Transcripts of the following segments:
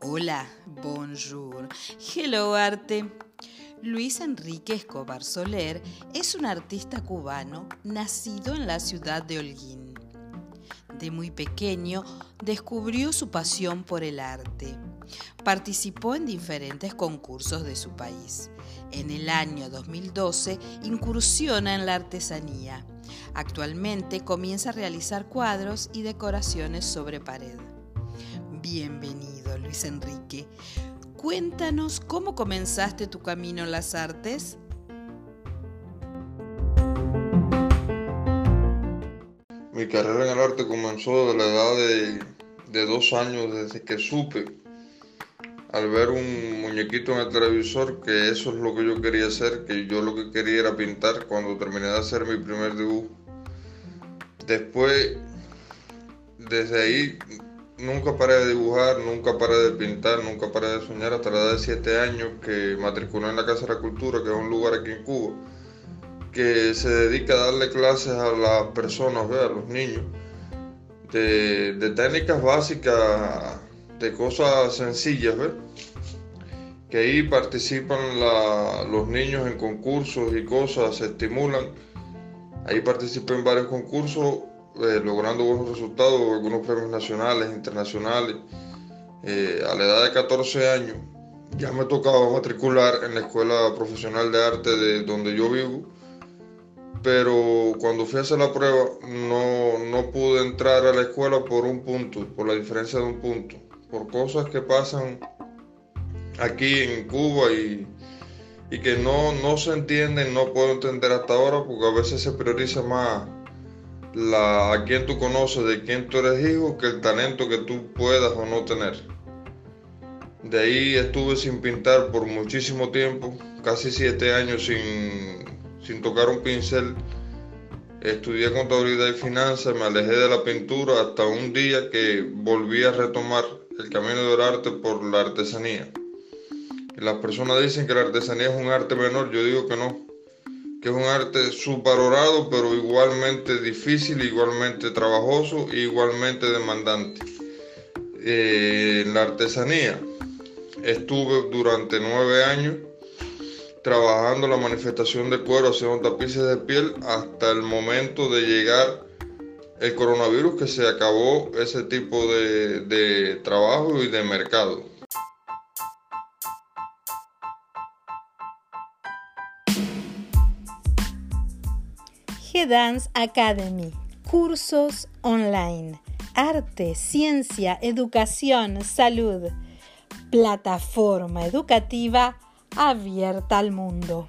Hola, bonjour, hello arte. Luis Enrique Escobar Soler es un artista cubano nacido en la ciudad de Holguín. De muy pequeño descubrió su pasión por el arte. Participó en diferentes concursos de su país. En el año 2012 incursiona en la artesanía. Actualmente comienza a realizar cuadros y decoraciones sobre pared. Bienvenido, Luis Enrique. Cuéntanos cómo comenzaste tu camino en las artes. Mi carrera en el arte comenzó de la edad de, dos años, desde que supe, al ver un muñequito en el televisor, que eso es lo que yo quería hacer, que yo lo que quería era pintar cuando terminé de hacer mi primer dibujo. Después, desde ahí nunca paré de dibujar, nunca paré de pintar, nunca paré de soñar hasta la edad de 7 años que matriculé en la Casa de la Cultura, que es un lugar aquí en Cuba, que se dedica a darle clases a las personas, a los niños, de, técnicas básicas, de cosas sencillas, que ahí participan los niños en concursos y cosas, se estimulan. Ahí participé en varios concursos eh, logrando buenos resultados, algunos premios nacionales, internacionales. Eh, a la edad de 14 años ya me tocaba matricular en la Escuela Profesional de Arte de donde yo vivo, pero cuando fui a hacer la prueba no, no pude entrar a la escuela por un punto, por la diferencia de un punto, por cosas que pasan aquí en Cuba y, y que no, no se entienden, no puedo entender hasta ahora porque a veces se prioriza más la, a quien tú conoces, de quién tú eres hijo, que el talento que tú puedas o no tener. De ahí estuve sin pintar por muchísimo tiempo, casi siete años sin, sin tocar un pincel. Estudié contabilidad y finanzas, me alejé de la pintura hasta un día que volví a retomar el camino del arte por la artesanía. Las personas dicen que la artesanía es un arte menor, yo digo que no que es un arte superorado, pero igualmente difícil, igualmente trabajoso igualmente demandante. Eh, la artesanía estuve durante nueve años trabajando la manifestación de cuero haciendo tapices de piel hasta el momento de llegar el coronavirus que se acabó ese tipo de, trabajo y de mercado. G-Dance Academy, cursos online, arte, ciencia, educación, salud, plataforma educativa abierta al mundo.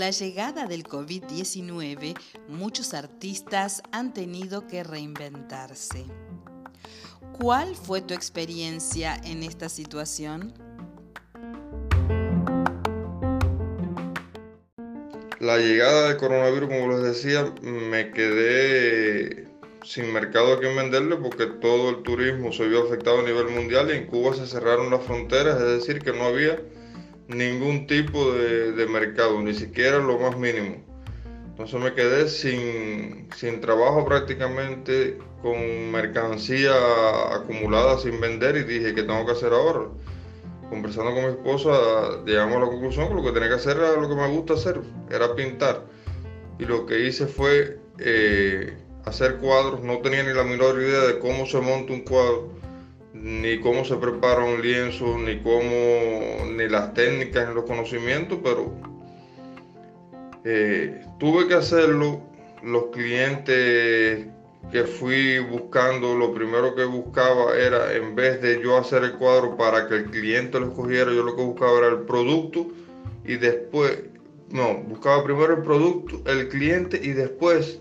La llegada del COVID-19, muchos artistas han tenido que reinventarse. ¿Cuál fue tu experiencia en esta situación? La llegada del coronavirus, como les decía, me quedé sin mercado a quien venderle porque todo el turismo se vio afectado a nivel mundial y en Cuba se cerraron las fronteras, es decir, que no había ningún tipo de, mercado, ni siquiera lo más mínimo. Entonces me quedé sin, sin trabajo prácticamente, con mercancía acumulada sin vender y dije, ¿qué tengo que hacer ahora? Conversando con mi esposa, llegamos a la conclusión que lo que tenía que hacer era lo que me gusta hacer, era pintar. Y lo que hice fue eh, hacer cuadros, no tenía ni la menor idea de cómo se monta un cuadro ni cómo se prepara un lienzo, ni cómo, ni las técnicas, ni los conocimientos, pero eh, tuve que hacerlo. Los clientes que fui buscando, lo primero que buscaba era, en vez de yo hacer el cuadro para que el cliente lo escogiera, yo lo que buscaba era el producto y después, no, buscaba primero el producto, el cliente y después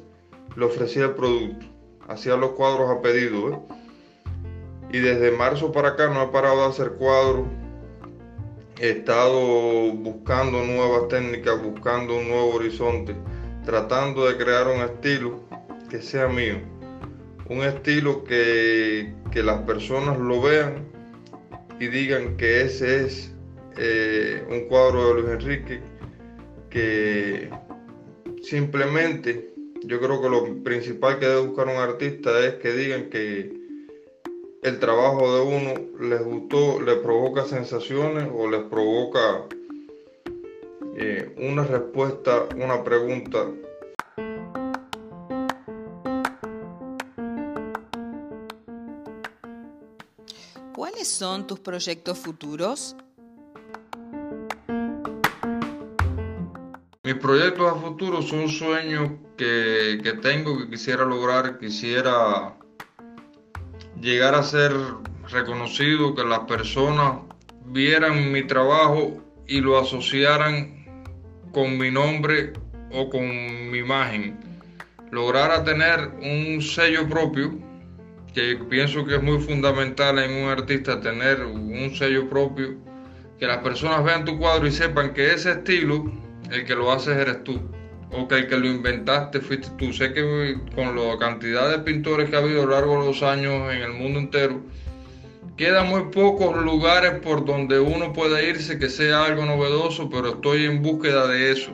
le ofrecía el producto. Hacía los cuadros a pedido. ¿eh? Y desde marzo para acá no he parado de hacer cuadros. He estado buscando nuevas técnicas, buscando un nuevo horizonte, tratando de crear un estilo que sea mío un estilo que, las personas lo vean y digan que ese es eh, un cuadro de Luis Enrique que simplemente yo creo que lo principal que debe buscar un artista es que digan que el trabajo de uno les gustó, les provoca sensaciones o les provoca eh, una respuesta, una pregunta ¿Cuáles son tus proyectos futuros? Mis proyectos a futuro son sueños que, que tengo, que quisiera lograr, quisiera llegar a ser reconocido, que las personas vieran mi trabajo y lo asociaran con mi nombre o con mi imagen. Lograr a tener un sello propio que pienso que es muy fundamental en un artista tener un sello propio, que las personas vean tu cuadro y sepan que ese estilo, el que lo haces eres tú, o que el que lo inventaste fuiste tú. Sé que con la cantidad de pintores que ha habido a lo largo de los años en el mundo entero, quedan muy pocos lugares por donde uno puede irse que sea algo novedoso, pero estoy en búsqueda de eso,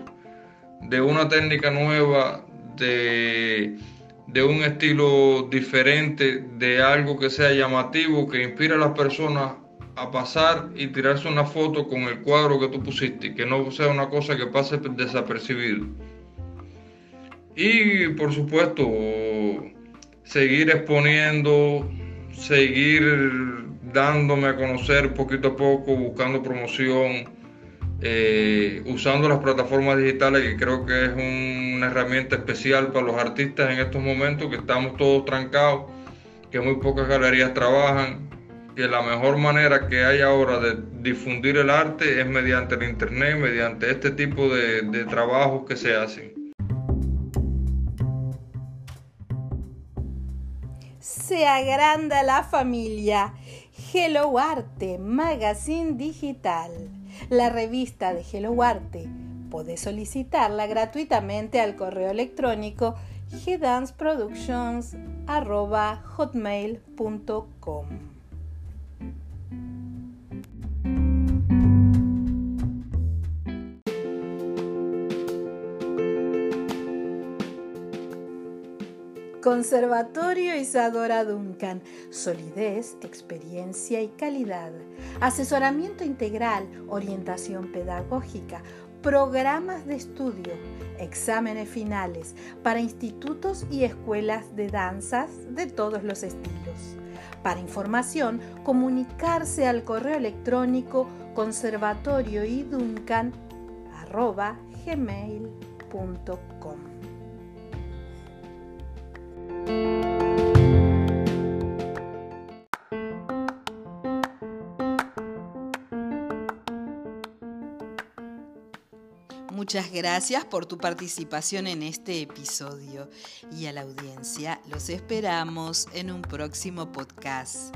de una técnica nueva, de de un estilo diferente, de algo que sea llamativo, que inspire a las personas a pasar y tirarse una foto con el cuadro que tú pusiste, que no sea una cosa que pase desapercibido. Y por supuesto, seguir exponiendo, seguir dándome a conocer poquito a poco, buscando promoción, eh, usando las plataformas digitales, que creo que es una herramienta especial para los artistas en estos momentos, que estamos todos trancados, que muy pocas galerías trabajan, que la mejor manera que hay ahora de difundir el arte es mediante el Internet, mediante este tipo de, de trabajos que se hacen. Se agranda la familia. Hello Arte, Magazine Digital la revista de Hello Arte. Podés solicitarla gratuitamente al correo electrónico gdanceproductions.hotmail.com. Conservatorio Isadora Duncan. Solidez, experiencia y calidad. Asesoramiento integral, orientación pedagógica, programas de estudio, exámenes finales para institutos y escuelas de danzas de todos los estilos. Para información, comunicarse al correo electrónico conservatorioiduncan.gmail.com Muchas gracias por tu participación en este episodio y a la audiencia los esperamos en un próximo podcast.